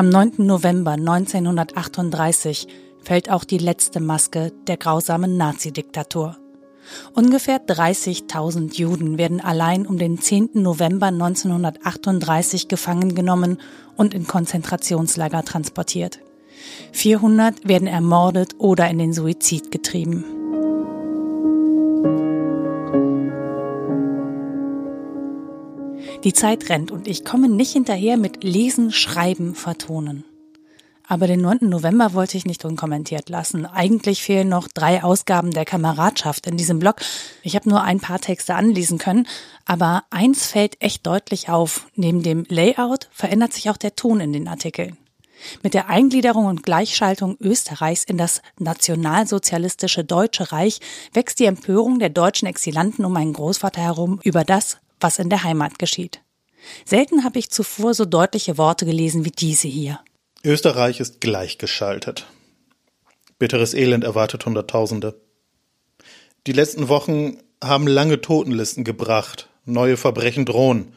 Am 9. November 1938 fällt auch die letzte Maske der grausamen Nazidiktatur. Ungefähr 30.000 Juden werden allein um den 10. November 1938 gefangen genommen und in Konzentrationslager transportiert. 400 werden ermordet oder in den Suizid getrieben. Die Zeit rennt und ich komme nicht hinterher mit Lesen, Schreiben, Vertonen. Aber den 9. November wollte ich nicht unkommentiert lassen. Eigentlich fehlen noch drei Ausgaben der Kameradschaft in diesem Blog. Ich habe nur ein paar Texte anlesen können, aber eins fällt echt deutlich auf. Neben dem Layout verändert sich auch der Ton in den Artikeln. Mit der Eingliederung und Gleichschaltung Österreichs in das nationalsozialistische Deutsche Reich wächst die Empörung der deutschen Exilanten um meinen Großvater herum über das, was in der Heimat geschieht. Selten habe ich zuvor so deutliche Worte gelesen wie diese hier. Österreich ist gleichgeschaltet. Bitteres Elend erwartet Hunderttausende. Die letzten Wochen haben lange Totenlisten gebracht. Neue Verbrechen drohen.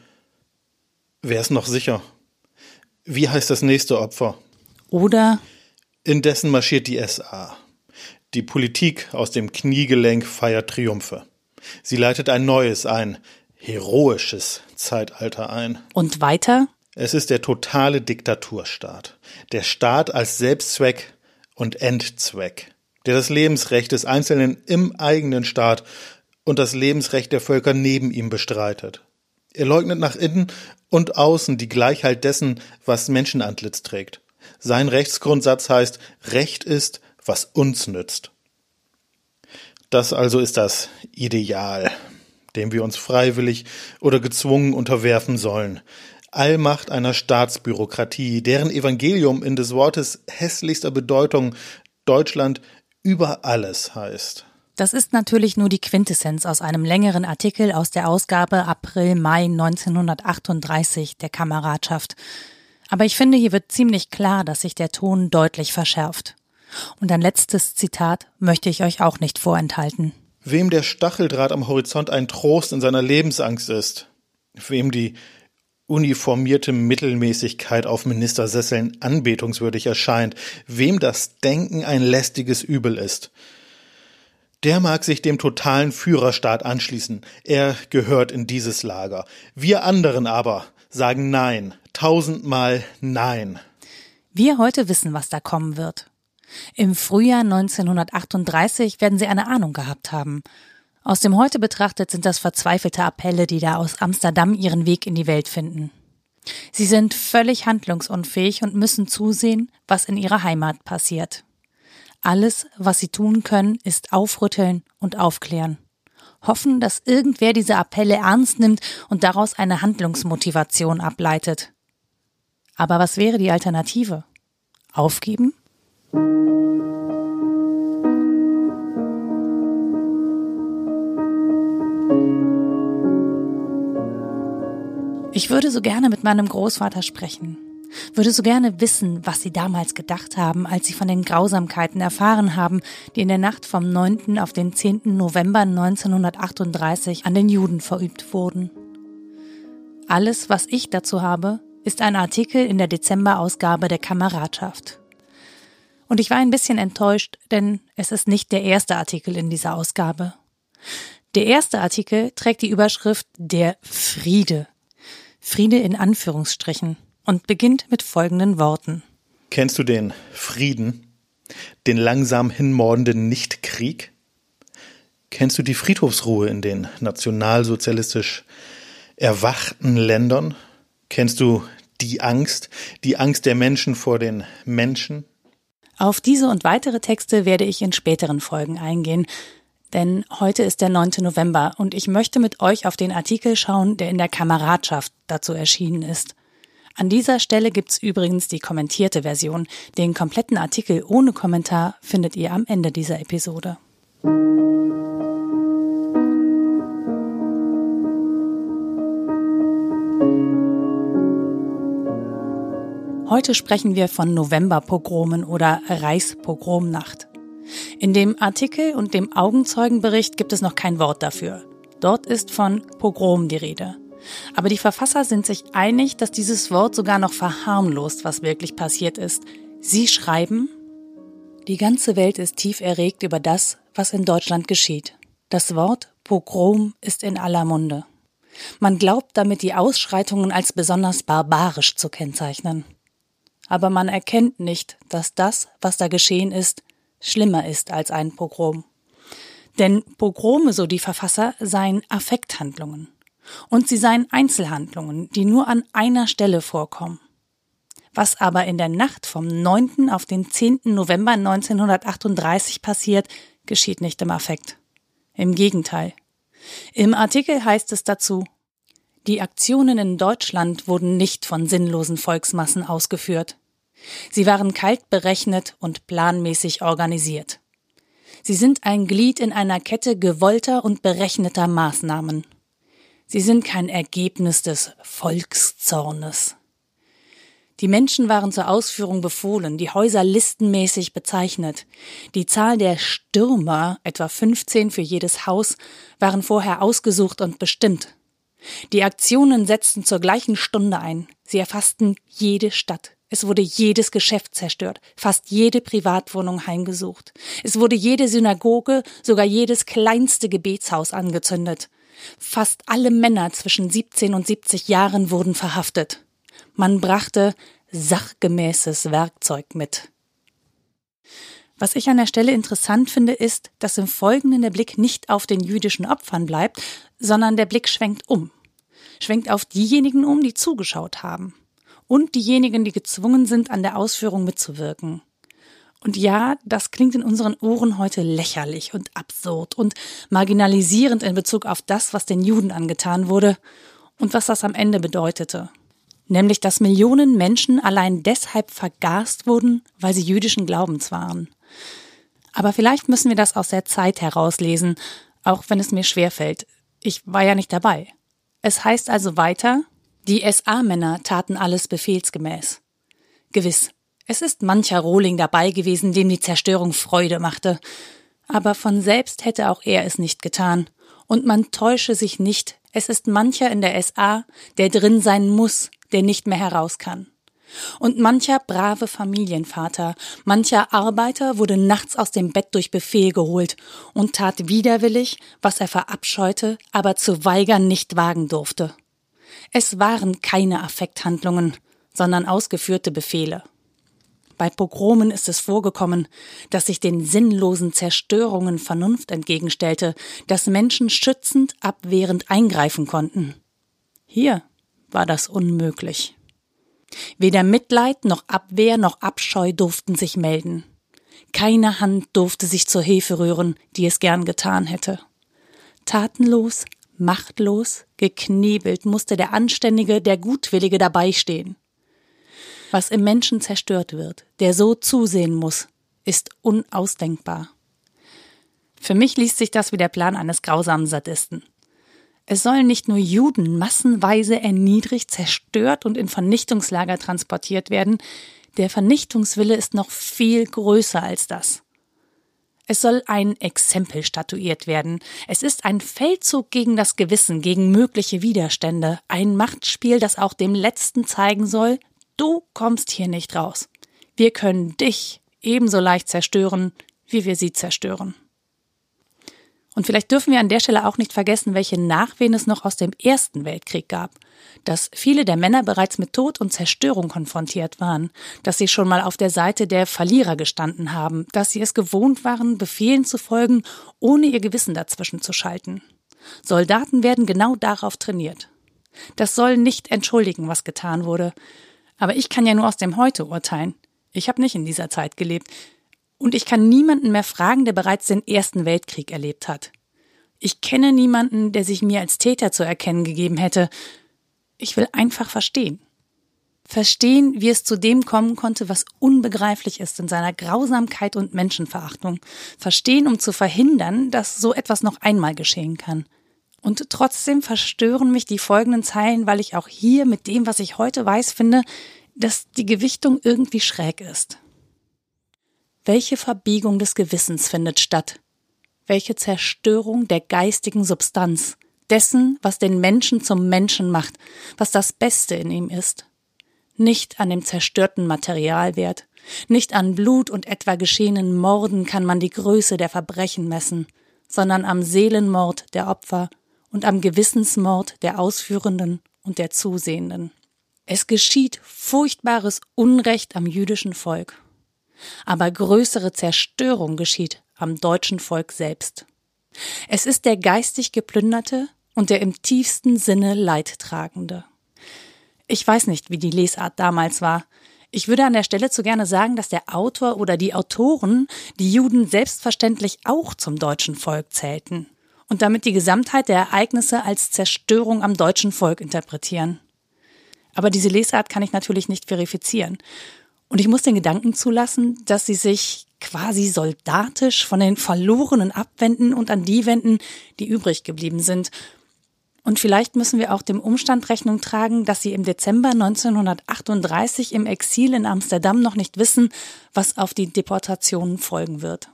Wer ist noch sicher? Wie heißt das nächste Opfer? Oder Indessen marschiert die SA. Die Politik aus dem Kniegelenk feiert Triumphe. Sie leitet ein neues, ein heroisches Zeitalter ein. Und weiter? Es ist der totale Diktaturstaat. Der Staat als Selbstzweck und Endzweck, der das Lebensrecht des Einzelnen im eigenen Staat und das Lebensrecht der Völker neben ihm bestreitet. Er leugnet nach innen und außen die Gleichheit dessen, was Menschenantlitz trägt. Sein Rechtsgrundsatz heißt, Recht ist, was uns nützt. Das also ist das Ideal, dem wir uns freiwillig oder gezwungen unterwerfen sollen, Allmacht einer Staatsbürokratie, deren Evangelium in des Wortes hässlichster Bedeutung Deutschland über alles heißt. Das ist natürlich nur die Quintessenz aus einem längeren Artikel aus der Ausgabe April-Mai 1938 der Kameradschaft. Aber ich finde, hier wird ziemlich klar, dass sich der Ton deutlich verschärft. Und ein letztes Zitat möchte ich euch auch nicht vorenthalten. Wem der Stacheldraht am Horizont ein Trost in seiner Lebensangst ist, wem die uniformierte Mittelmäßigkeit auf Ministersesseln anbetungswürdig erscheint, wem das Denken ein lästiges Übel ist. Der mag sich dem totalen Führerstaat anschließen. Er gehört in dieses Lager. Wir anderen aber sagen Nein, tausendmal Nein. Wir heute wissen, was da kommen wird. Im Frühjahr 1938 werden Sie eine Ahnung gehabt haben. Aus dem Heute betrachtet sind das verzweifelte Appelle, die da aus Amsterdam ihren Weg in die Welt finden. Sie sind völlig handlungsunfähig und müssen zusehen, was in ihrer Heimat passiert. Alles, was sie tun können, ist aufrütteln und aufklären. Hoffen, dass irgendwer diese Appelle ernst nimmt und daraus eine Handlungsmotivation ableitet. Aber was wäre die Alternative? Aufgeben? Ich würde so gerne mit meinem Großvater sprechen, würde so gerne wissen, was sie damals gedacht haben, als sie von den Grausamkeiten erfahren haben, die in der Nacht vom 9. auf den 10. November 1938 an den Juden verübt wurden. Alles, was ich dazu habe, ist ein Artikel in der Dezemberausgabe der Kameradschaft. Und ich war ein bisschen enttäuscht, denn es ist nicht der erste Artikel in dieser Ausgabe. Der erste Artikel trägt die Überschrift Der Friede Friede in Anführungsstrichen und beginnt mit folgenden Worten. Kennst du den Frieden? Den langsam hinmordenden Nichtkrieg? Kennst du die Friedhofsruhe in den nationalsozialistisch erwachten Ländern? Kennst du die Angst, die Angst der Menschen vor den Menschen? Auf diese und weitere Texte werde ich in späteren Folgen eingehen denn heute ist der 9. November und ich möchte mit euch auf den Artikel schauen, der in der Kameradschaft dazu erschienen ist. An dieser Stelle gibt's übrigens die kommentierte Version. Den kompletten Artikel ohne Kommentar findet ihr am Ende dieser Episode. Heute sprechen wir von Novemberpogromen oder Reichspogromnacht. In dem Artikel und dem Augenzeugenbericht gibt es noch kein Wort dafür. Dort ist von Pogrom die Rede. Aber die Verfasser sind sich einig, dass dieses Wort sogar noch verharmlost, was wirklich passiert ist. Sie schreiben, die ganze Welt ist tief erregt über das, was in Deutschland geschieht. Das Wort Pogrom ist in aller Munde. Man glaubt damit die Ausschreitungen als besonders barbarisch zu kennzeichnen. Aber man erkennt nicht, dass das, was da geschehen ist, schlimmer ist als ein Pogrom. Denn Pogrome, so die Verfasser, seien Affekthandlungen. Und sie seien Einzelhandlungen, die nur an einer Stelle vorkommen. Was aber in der Nacht vom 9. auf den 10. November 1938 passiert, geschieht nicht im Affekt. Im Gegenteil. Im Artikel heißt es dazu, die Aktionen in Deutschland wurden nicht von sinnlosen Volksmassen ausgeführt. Sie waren kalt berechnet und planmäßig organisiert. Sie sind ein Glied in einer Kette gewollter und berechneter Maßnahmen. Sie sind kein Ergebnis des Volkszornes. Die Menschen waren zur Ausführung befohlen, die Häuser listenmäßig bezeichnet. Die Zahl der Stürmer, etwa 15 für jedes Haus, waren vorher ausgesucht und bestimmt. Die Aktionen setzten zur gleichen Stunde ein. Sie erfassten jede Stadt. Es wurde jedes Geschäft zerstört, fast jede Privatwohnung heimgesucht. Es wurde jede Synagoge, sogar jedes kleinste Gebetshaus angezündet. Fast alle Männer zwischen 17 und 70 Jahren wurden verhaftet. Man brachte sachgemäßes Werkzeug mit. Was ich an der Stelle interessant finde, ist, dass im Folgenden der Blick nicht auf den jüdischen Opfern bleibt, sondern der Blick schwenkt um. Schwenkt auf diejenigen um, die zugeschaut haben. Und diejenigen, die gezwungen sind, an der Ausführung mitzuwirken. Und ja, das klingt in unseren Ohren heute lächerlich und absurd und marginalisierend in Bezug auf das, was den Juden angetan wurde und was das am Ende bedeutete. Nämlich, dass Millionen Menschen allein deshalb vergast wurden, weil sie jüdischen Glaubens waren. Aber vielleicht müssen wir das aus der Zeit herauslesen, auch wenn es mir schwerfällt. Ich war ja nicht dabei. Es heißt also weiter, die SA-Männer taten alles befehlsgemäß. Gewiss, es ist mancher Rohling dabei gewesen, dem die Zerstörung Freude machte. Aber von selbst hätte auch er es nicht getan. Und man täusche sich nicht, es ist mancher in der SA, der drin sein muss, der nicht mehr heraus kann. Und mancher brave Familienvater, mancher Arbeiter wurde nachts aus dem Bett durch Befehl geholt und tat widerwillig, was er verabscheute, aber zu weigern nicht wagen durfte. Es waren keine Affekthandlungen, sondern ausgeführte Befehle. Bei Pogromen ist es vorgekommen, dass sich den sinnlosen Zerstörungen Vernunft entgegenstellte, dass Menschen schützend, abwehrend eingreifen konnten. Hier war das unmöglich. Weder Mitleid noch Abwehr noch Abscheu durften sich melden. Keine Hand durfte sich zur Hilfe rühren, die es gern getan hätte. Tatenlos, machtlos, geknebelt musste der Anständige, der Gutwillige dabei stehen. Was im Menschen zerstört wird, der so zusehen muss, ist unausdenkbar. Für mich liest sich das wie der Plan eines grausamen Sadisten. Es sollen nicht nur Juden massenweise erniedrigt, zerstört und in Vernichtungslager transportiert werden, der Vernichtungswille ist noch viel größer als das. Es soll ein Exempel statuiert werden. Es ist ein Feldzug gegen das Gewissen, gegen mögliche Widerstände, ein Machtspiel, das auch dem Letzten zeigen soll, Du kommst hier nicht raus. Wir können dich ebenso leicht zerstören, wie wir sie zerstören. Und vielleicht dürfen wir an der Stelle auch nicht vergessen, welche Nachwehen es noch aus dem Ersten Weltkrieg gab. Dass viele der Männer bereits mit Tod und Zerstörung konfrontiert waren, dass sie schon mal auf der Seite der Verlierer gestanden haben, dass sie es gewohnt waren, Befehlen zu folgen, ohne ihr Gewissen dazwischen zu schalten. Soldaten werden genau darauf trainiert. Das soll nicht entschuldigen, was getan wurde, aber ich kann ja nur aus dem Heute urteilen. Ich habe nicht in dieser Zeit gelebt. Und ich kann niemanden mehr fragen, der bereits den Ersten Weltkrieg erlebt hat. Ich kenne niemanden, der sich mir als Täter zu erkennen gegeben hätte. Ich will einfach verstehen. Verstehen, wie es zu dem kommen konnte, was unbegreiflich ist in seiner Grausamkeit und Menschenverachtung. Verstehen, um zu verhindern, dass so etwas noch einmal geschehen kann. Und trotzdem verstören mich die folgenden Zeilen, weil ich auch hier mit dem, was ich heute weiß, finde, dass die Gewichtung irgendwie schräg ist. Welche Verbiegung des Gewissens findet statt? Welche Zerstörung der geistigen Substanz, dessen, was den Menschen zum Menschen macht, was das Beste in ihm ist. Nicht an dem zerstörten Materialwert, nicht an Blut und etwa geschehenen Morden kann man die Größe der Verbrechen messen, sondern am Seelenmord der Opfer und am Gewissensmord der Ausführenden und der Zusehenden. Es geschieht furchtbares Unrecht am jüdischen Volk. Aber größere Zerstörung geschieht am deutschen Volk selbst. Es ist der geistig geplünderte und der im tiefsten Sinne Leidtragende. Ich weiß nicht, wie die Lesart damals war. Ich würde an der Stelle zu gerne sagen, dass der Autor oder die Autoren die Juden selbstverständlich auch zum deutschen Volk zählten und damit die Gesamtheit der Ereignisse als Zerstörung am deutschen Volk interpretieren. Aber diese Lesart kann ich natürlich nicht verifizieren. Und ich muss den Gedanken zulassen, dass sie sich quasi soldatisch von den Verlorenen abwenden und an die wenden, die übrig geblieben sind. Und vielleicht müssen wir auch dem Umstand Rechnung tragen, dass sie im Dezember 1938 im Exil in Amsterdam noch nicht wissen, was auf die Deportationen folgen wird.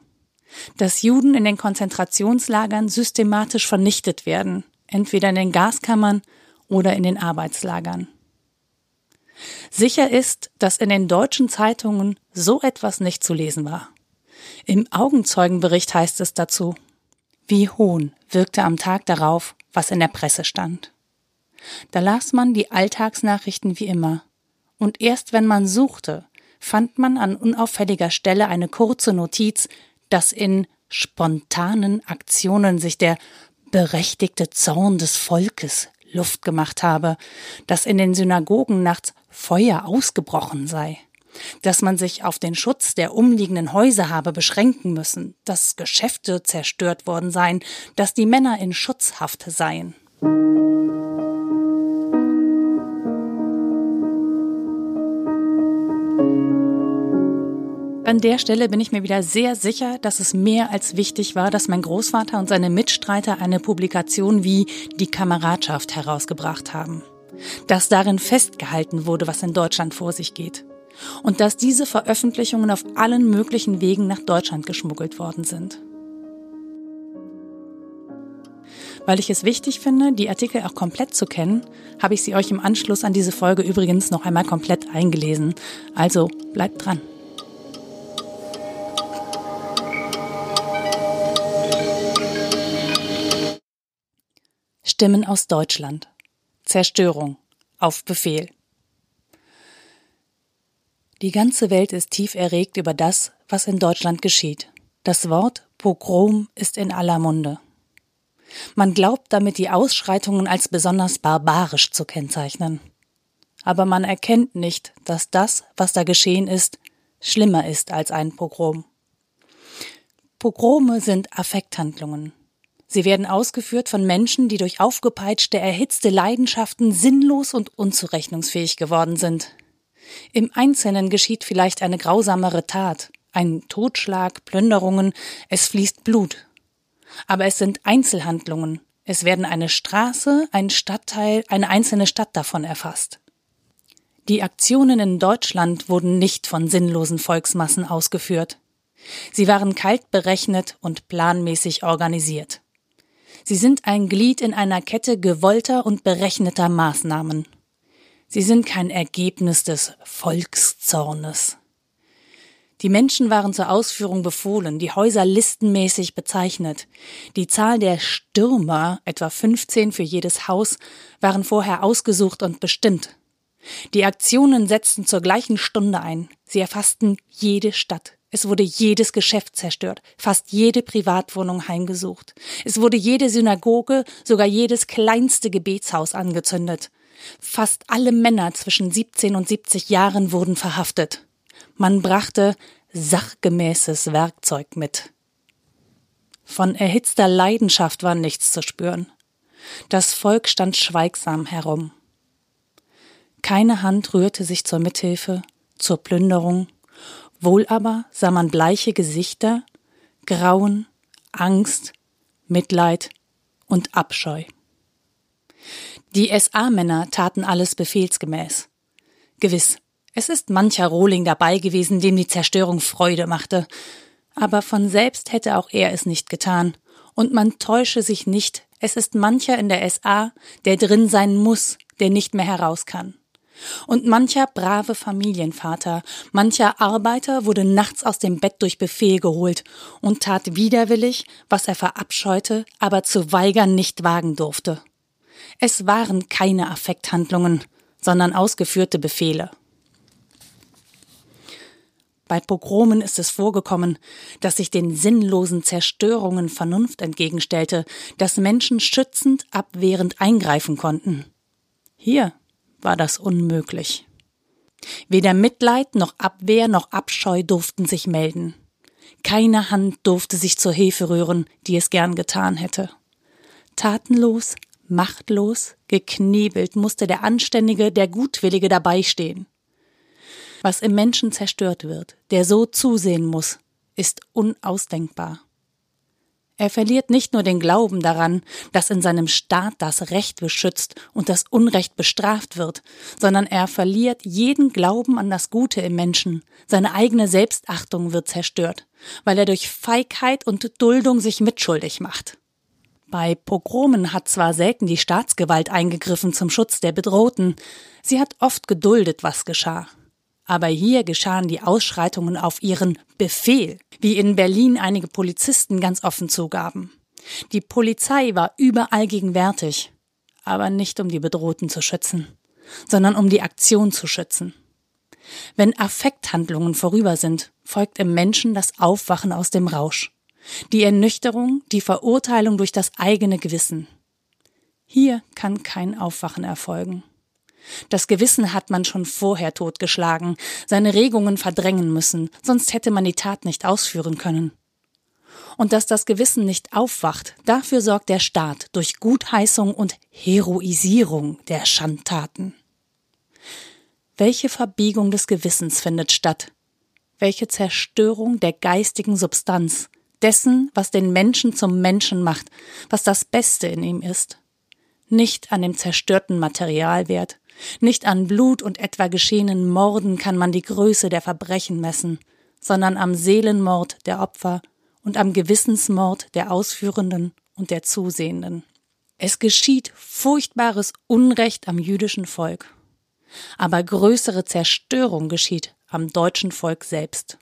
Dass Juden in den Konzentrationslagern systematisch vernichtet werden, entweder in den Gaskammern oder in den Arbeitslagern. Sicher ist, dass in den deutschen Zeitungen so etwas nicht zu lesen war. Im Augenzeugenbericht heißt es dazu, wie Hohn wirkte am Tag darauf, was in der Presse stand. Da las man die Alltagsnachrichten wie immer, und erst wenn man suchte, fand man an unauffälliger Stelle eine kurze Notiz, dass in spontanen Aktionen sich der berechtigte Zorn des Volkes Luft gemacht habe, dass in den Synagogen nachts Feuer ausgebrochen sei, dass man sich auf den Schutz der umliegenden Häuser habe beschränken müssen, dass Geschäfte zerstört worden seien, dass die Männer in Schutzhaft seien. An der Stelle bin ich mir wieder sehr sicher, dass es mehr als wichtig war, dass mein Großvater und seine Mitstreiter eine Publikation wie Die Kameradschaft herausgebracht haben. Dass darin festgehalten wurde, was in Deutschland vor sich geht. Und dass diese Veröffentlichungen auf allen möglichen Wegen nach Deutschland geschmuggelt worden sind. Weil ich es wichtig finde, die Artikel auch komplett zu kennen, habe ich sie euch im Anschluss an diese Folge übrigens noch einmal komplett eingelesen. Also bleibt dran. Stimmen aus Deutschland. Zerstörung. Auf Befehl. Die ganze Welt ist tief erregt über das, was in Deutschland geschieht. Das Wort Pogrom ist in aller Munde. Man glaubt damit die Ausschreitungen als besonders barbarisch zu kennzeichnen. Aber man erkennt nicht, dass das, was da geschehen ist, schlimmer ist als ein Pogrom. Pogrome sind Affekthandlungen, Sie werden ausgeführt von Menschen, die durch aufgepeitschte, erhitzte Leidenschaften sinnlos und unzurechnungsfähig geworden sind. Im Einzelnen geschieht vielleicht eine grausamere Tat, ein Totschlag, Plünderungen, es fließt Blut. Aber es sind Einzelhandlungen. Es werden eine Straße, ein Stadtteil, eine einzelne Stadt davon erfasst. Die Aktionen in Deutschland wurden nicht von sinnlosen Volksmassen ausgeführt. Sie waren kalt berechnet und planmäßig organisiert. Sie sind ein Glied in einer Kette gewollter und berechneter Maßnahmen. Sie sind kein Ergebnis des Volkszornes. Die Menschen waren zur Ausführung befohlen, die Häuser listenmäßig bezeichnet. Die Zahl der Stürmer, etwa 15 für jedes Haus, waren vorher ausgesucht und bestimmt. Die Aktionen setzten zur gleichen Stunde ein. Sie erfassten jede Stadt, es wurde jedes Geschäft zerstört, fast jede Privatwohnung heimgesucht. Es wurde jede Synagoge, sogar jedes kleinste Gebetshaus angezündet. Fast alle Männer zwischen 17 und 70 Jahren wurden verhaftet. Man brachte sachgemäßes Werkzeug mit. Von erhitzter Leidenschaft war nichts zu spüren. Das Volk stand schweigsam herum. Keine Hand rührte sich zur Mithilfe, zur Plünderung, Wohl aber sah man bleiche Gesichter, Grauen, Angst, Mitleid und Abscheu. Die SA-Männer taten alles befehlsgemäß. Gewiss, es ist mancher Rohling dabei gewesen, dem die Zerstörung Freude machte, aber von selbst hätte auch er es nicht getan, und man täusche sich nicht, Es ist mancher in der SA, der drin sein muss, der nicht mehr heraus kann. Und mancher brave Familienvater, mancher Arbeiter wurde nachts aus dem Bett durch Befehl geholt und tat widerwillig, was er verabscheute, aber zu weigern nicht wagen durfte. Es waren keine Affekthandlungen, sondern ausgeführte Befehle. Bei Pogromen ist es vorgekommen, dass sich den sinnlosen Zerstörungen Vernunft entgegenstellte, dass Menschen schützend, abwehrend eingreifen konnten. Hier war das unmöglich. Weder Mitleid noch Abwehr noch Abscheu durften sich melden. Keine Hand durfte sich zur Hilfe rühren, die es gern getan hätte. Tatenlos, machtlos, geknebelt musste der Anständige, der Gutwillige dabei stehen. Was im Menschen zerstört wird, der so zusehen muss, ist unausdenkbar. Er verliert nicht nur den Glauben daran, dass in seinem Staat das Recht beschützt und das Unrecht bestraft wird, sondern er verliert jeden Glauben an das Gute im Menschen, seine eigene Selbstachtung wird zerstört, weil er durch Feigheit und Duldung sich mitschuldig macht. Bei Pogromen hat zwar selten die Staatsgewalt eingegriffen zum Schutz der Bedrohten, sie hat oft geduldet, was geschah. Aber hier geschahen die Ausschreitungen auf ihren Befehl, wie in Berlin einige Polizisten ganz offen zugaben. Die Polizei war überall gegenwärtig, aber nicht um die Bedrohten zu schützen, sondern um die Aktion zu schützen. Wenn Affekthandlungen vorüber sind, folgt im Menschen das Aufwachen aus dem Rausch, die Ernüchterung, die Verurteilung durch das eigene Gewissen. Hier kann kein Aufwachen erfolgen. Das Gewissen hat man schon vorher totgeschlagen, seine Regungen verdrängen müssen, sonst hätte man die Tat nicht ausführen können. Und dass das Gewissen nicht aufwacht, dafür sorgt der Staat durch Gutheißung und Heroisierung der Schandtaten. Welche Verbiegung des Gewissens findet statt? Welche Zerstörung der geistigen Substanz, dessen, was den Menschen zum Menschen macht, was das Beste in ihm ist? Nicht an dem zerstörten Materialwert, nicht an Blut und etwa geschehenen Morden kann man die Größe der Verbrechen messen, sondern am Seelenmord der Opfer und am Gewissensmord der Ausführenden und der Zusehenden. Es geschieht furchtbares Unrecht am jüdischen Volk. Aber größere Zerstörung geschieht am deutschen Volk selbst.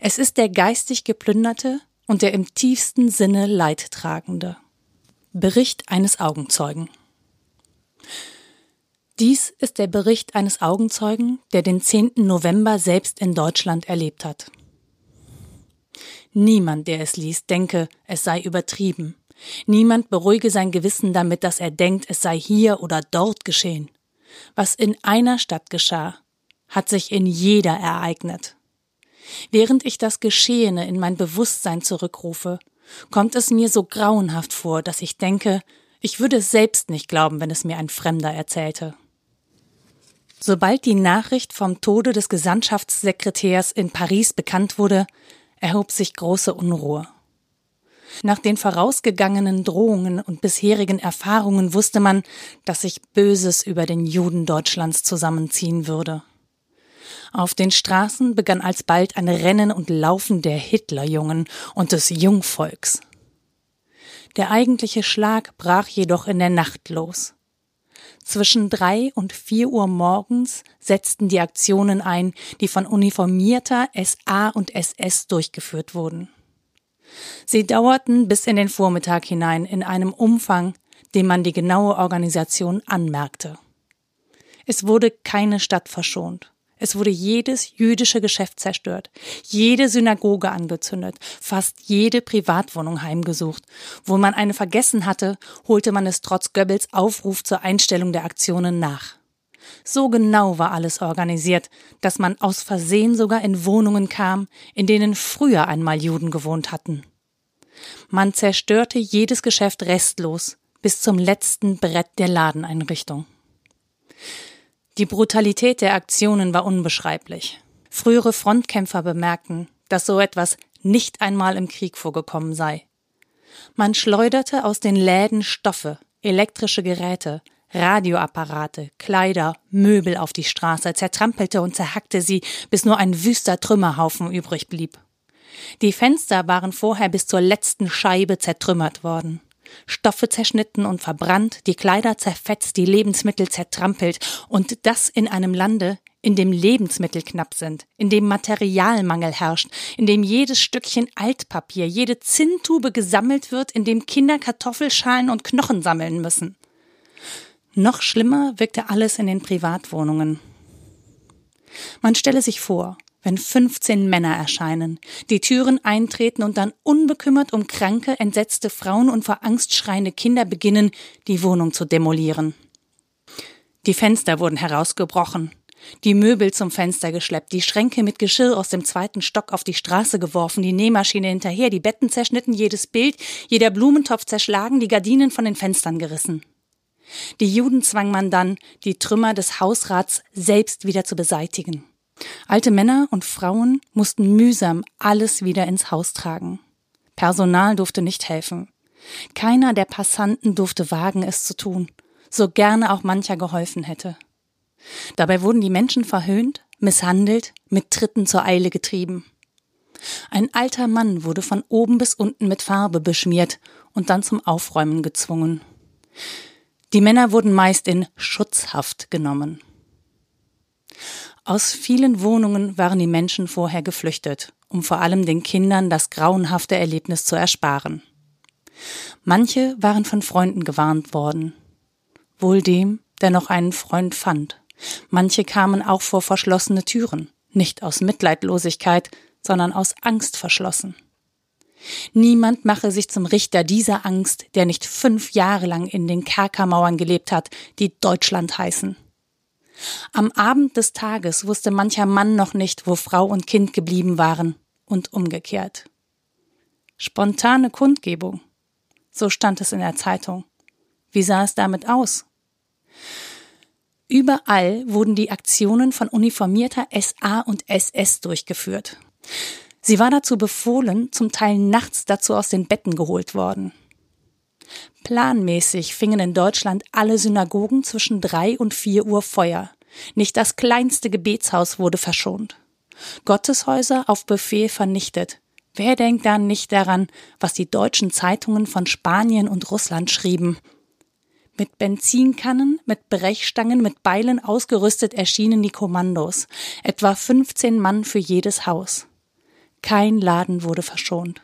Es ist der geistig geplünderte und der im tiefsten Sinne Leidtragende. Bericht eines Augenzeugen. Dies ist der Bericht eines Augenzeugen, der den 10. November selbst in Deutschland erlebt hat. Niemand, der es liest, denke, es sei übertrieben. Niemand beruhige sein Gewissen damit, dass er denkt, es sei hier oder dort geschehen. Was in einer Stadt geschah, hat sich in jeder ereignet. Während ich das Geschehene in mein Bewusstsein zurückrufe, kommt es mir so grauenhaft vor, dass ich denke, ich würde es selbst nicht glauben, wenn es mir ein Fremder erzählte. Sobald die Nachricht vom Tode des Gesandtschaftssekretärs in Paris bekannt wurde, erhob sich große Unruhe. Nach den vorausgegangenen Drohungen und bisherigen Erfahrungen wusste man, dass sich Böses über den Juden Deutschlands zusammenziehen würde. Auf den Straßen begann alsbald ein Rennen und Laufen der Hitlerjungen und des Jungvolks. Der eigentliche Schlag brach jedoch in der Nacht los. Zwischen drei und vier Uhr morgens setzten die Aktionen ein, die von uniformierter SA und SS durchgeführt wurden. Sie dauerten bis in den Vormittag hinein in einem Umfang, dem man die genaue Organisation anmerkte. Es wurde keine Stadt verschont. Es wurde jedes jüdische Geschäft zerstört, jede Synagoge angezündet, fast jede Privatwohnung heimgesucht. Wo man eine vergessen hatte, holte man es trotz Goebbels Aufruf zur Einstellung der Aktionen nach. So genau war alles organisiert, dass man aus Versehen sogar in Wohnungen kam, in denen früher einmal Juden gewohnt hatten. Man zerstörte jedes Geschäft restlos bis zum letzten Brett der Ladeneinrichtung. Die Brutalität der Aktionen war unbeschreiblich. Frühere Frontkämpfer bemerkten, dass so etwas nicht einmal im Krieg vorgekommen sei. Man schleuderte aus den Läden Stoffe, elektrische Geräte, Radioapparate, Kleider, Möbel auf die Straße, zertrampelte und zerhackte sie, bis nur ein wüster Trümmerhaufen übrig blieb. Die Fenster waren vorher bis zur letzten Scheibe zertrümmert worden. Stoffe zerschnitten und verbrannt, die Kleider zerfetzt, die Lebensmittel zertrampelt und das in einem Lande, in dem Lebensmittel knapp sind, in dem Materialmangel herrscht, in dem jedes Stückchen Altpapier, jede Zinntube gesammelt wird, in dem Kinder Kartoffelschalen und Knochen sammeln müssen. Noch schlimmer wirkte alles in den Privatwohnungen. Man stelle sich vor, wenn 15 Männer erscheinen, die Türen eintreten und dann unbekümmert um kranke, entsetzte Frauen und vor Angst schreiende Kinder beginnen, die Wohnung zu demolieren. Die Fenster wurden herausgebrochen, die Möbel zum Fenster geschleppt, die Schränke mit Geschirr aus dem zweiten Stock auf die Straße geworfen, die Nähmaschine hinterher, die Betten zerschnitten, jedes Bild, jeder Blumentopf zerschlagen, die Gardinen von den Fenstern gerissen. Die Juden zwang man dann, die Trümmer des Hausrats selbst wieder zu beseitigen. Alte Männer und Frauen mussten mühsam alles wieder ins Haus tragen. Personal durfte nicht helfen. Keiner der Passanten durfte wagen, es zu tun, so gerne auch mancher geholfen hätte. Dabei wurden die Menschen verhöhnt, misshandelt, mit Tritten zur Eile getrieben. Ein alter Mann wurde von oben bis unten mit Farbe beschmiert und dann zum Aufräumen gezwungen. Die Männer wurden meist in Schutzhaft genommen. Aus vielen Wohnungen waren die Menschen vorher geflüchtet, um vor allem den Kindern das grauenhafte Erlebnis zu ersparen. Manche waren von Freunden gewarnt worden, wohl dem, der noch einen Freund fand. Manche kamen auch vor verschlossene Türen, nicht aus Mitleidlosigkeit, sondern aus Angst verschlossen. Niemand mache sich zum Richter dieser Angst, der nicht fünf Jahre lang in den Kerkermauern gelebt hat, die Deutschland heißen. Am Abend des Tages wusste mancher Mann noch nicht, wo Frau und Kind geblieben waren, und umgekehrt. Spontane Kundgebung. So stand es in der Zeitung. Wie sah es damit aus? Überall wurden die Aktionen von uniformierter SA und SS durchgeführt. Sie war dazu befohlen, zum Teil nachts dazu aus den Betten geholt worden. Planmäßig fingen in Deutschland alle Synagogen zwischen drei und vier Uhr Feuer. Nicht das kleinste Gebetshaus wurde verschont. Gotteshäuser auf Befehl vernichtet. Wer denkt dann nicht daran, was die deutschen Zeitungen von Spanien und Russland schrieben? Mit Benzinkannen, mit Brechstangen, mit Beilen ausgerüstet erschienen die Kommandos, etwa 15 Mann für jedes Haus. Kein Laden wurde verschont.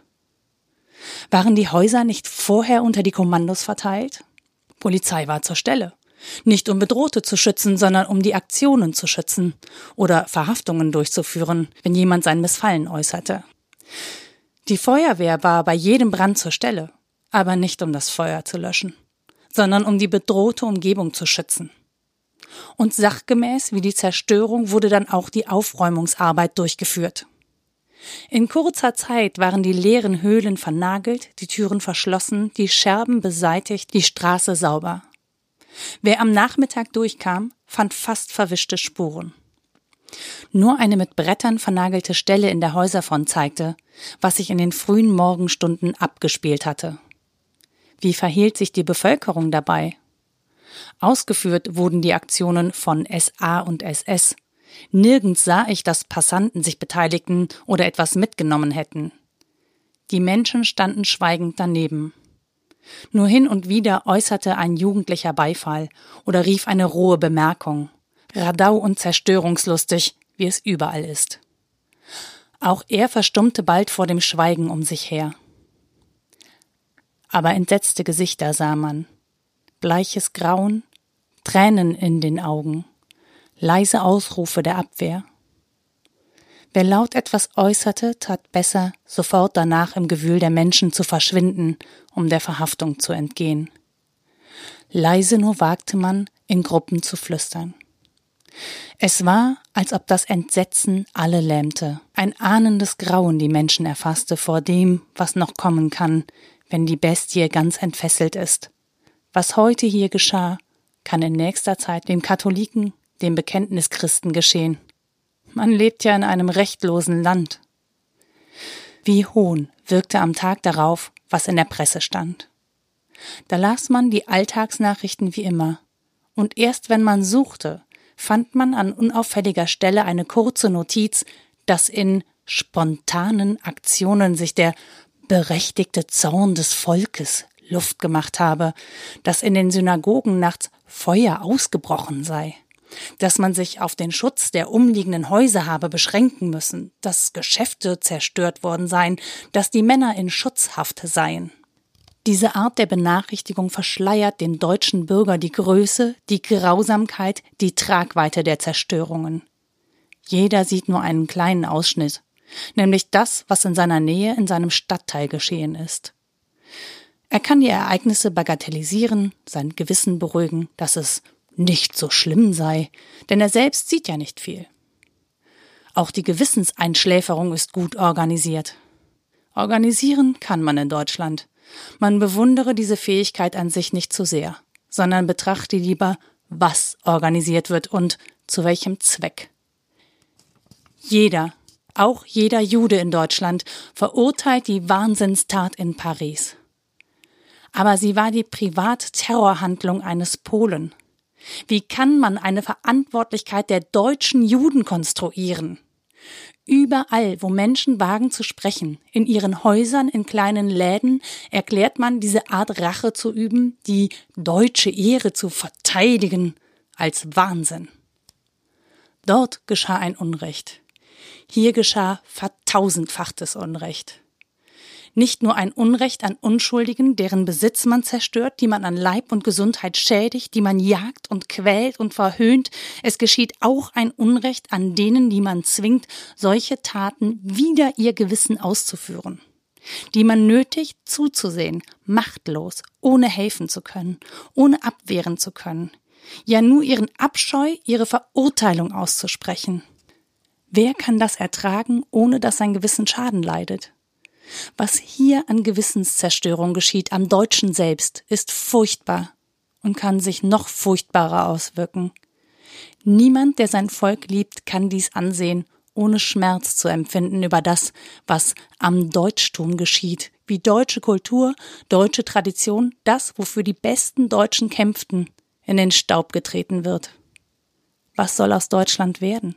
Waren die Häuser nicht vorher unter die Kommandos verteilt? Polizei war zur Stelle. Nicht um Bedrohte zu schützen, sondern um die Aktionen zu schützen oder Verhaftungen durchzuführen, wenn jemand sein Missfallen äußerte. Die Feuerwehr war bei jedem Brand zur Stelle, aber nicht um das Feuer zu löschen, sondern um die bedrohte Umgebung zu schützen. Und sachgemäß wie die Zerstörung wurde dann auch die Aufräumungsarbeit durchgeführt. In kurzer Zeit waren die leeren Höhlen vernagelt, die Türen verschlossen, die Scherben beseitigt, die Straße sauber. Wer am Nachmittag durchkam, fand fast verwischte Spuren. Nur eine mit Brettern vernagelte Stelle in der Häuserfront zeigte, was sich in den frühen Morgenstunden abgespielt hatte. Wie verhielt sich die Bevölkerung dabei? Ausgeführt wurden die Aktionen von SA und SS, Nirgends sah ich, dass Passanten sich beteiligten oder etwas mitgenommen hätten. Die Menschen standen schweigend daneben. Nur hin und wieder äußerte ein Jugendlicher Beifall oder rief eine rohe Bemerkung. Radau und zerstörungslustig, wie es überall ist. Auch er verstummte bald vor dem Schweigen um sich her. Aber entsetzte Gesichter sah man. Bleiches Grauen, Tränen in den Augen leise Ausrufe der Abwehr. Wer laut etwas äußerte, tat besser, sofort danach im Gewühl der Menschen zu verschwinden, um der Verhaftung zu entgehen. Leise nur wagte man, in Gruppen zu flüstern. Es war, als ob das Entsetzen alle lähmte, ein ahnendes Grauen die Menschen erfasste vor dem, was noch kommen kann, wenn die Bestie ganz entfesselt ist. Was heute hier geschah, kann in nächster Zeit dem Katholiken, dem Bekenntnischristen geschehen. Man lebt ja in einem rechtlosen Land. Wie Hohn wirkte am Tag darauf, was in der Presse stand. Da las man die Alltagsnachrichten wie immer, und erst wenn man suchte, fand man an unauffälliger Stelle eine kurze Notiz, dass in spontanen Aktionen sich der berechtigte Zorn des Volkes Luft gemacht habe, dass in den Synagogen nachts Feuer ausgebrochen sei, dass man sich auf den Schutz der umliegenden Häuser habe beschränken müssen, dass Geschäfte zerstört worden seien, dass die Männer in Schutzhaft seien. Diese Art der Benachrichtigung verschleiert dem deutschen Bürger die Größe, die Grausamkeit, die Tragweite der Zerstörungen. Jeder sieht nur einen kleinen Ausschnitt, nämlich das, was in seiner Nähe in seinem Stadtteil geschehen ist. Er kann die Ereignisse bagatellisieren, sein Gewissen beruhigen, dass es nicht so schlimm sei, denn er selbst sieht ja nicht viel. Auch die Gewissenseinschläferung ist gut organisiert. Organisieren kann man in Deutschland. Man bewundere diese Fähigkeit an sich nicht zu sehr, sondern betrachte lieber, was organisiert wird und zu welchem Zweck. Jeder, auch jeder Jude in Deutschland, verurteilt die Wahnsinnstat in Paris. Aber sie war die Privatterrorhandlung eines Polen. Wie kann man eine Verantwortlichkeit der deutschen Juden konstruieren? Überall, wo Menschen wagen zu sprechen, in ihren Häusern, in kleinen Läden, erklärt man diese Art Rache zu üben, die deutsche Ehre zu verteidigen, als Wahnsinn. Dort geschah ein Unrecht. Hier geschah vertausendfachtes Unrecht. Nicht nur ein Unrecht an Unschuldigen, deren Besitz man zerstört, die man an Leib und Gesundheit schädigt, die man jagt und quält und verhöhnt, es geschieht auch ein Unrecht an denen, die man zwingt, solche Taten wider ihr Gewissen auszuführen die man nötigt zuzusehen, machtlos, ohne helfen zu können, ohne abwehren zu können, ja nur ihren Abscheu, ihre Verurteilung auszusprechen. Wer kann das ertragen, ohne dass sein Gewissen Schaden leidet? Was hier an Gewissenszerstörung geschieht am Deutschen selbst, ist furchtbar und kann sich noch furchtbarer auswirken. Niemand, der sein Volk liebt, kann dies ansehen, ohne Schmerz zu empfinden über das, was am Deutschtum geschieht, wie deutsche Kultur, deutsche Tradition, das, wofür die besten Deutschen kämpften, in den Staub getreten wird. Was soll aus Deutschland werden?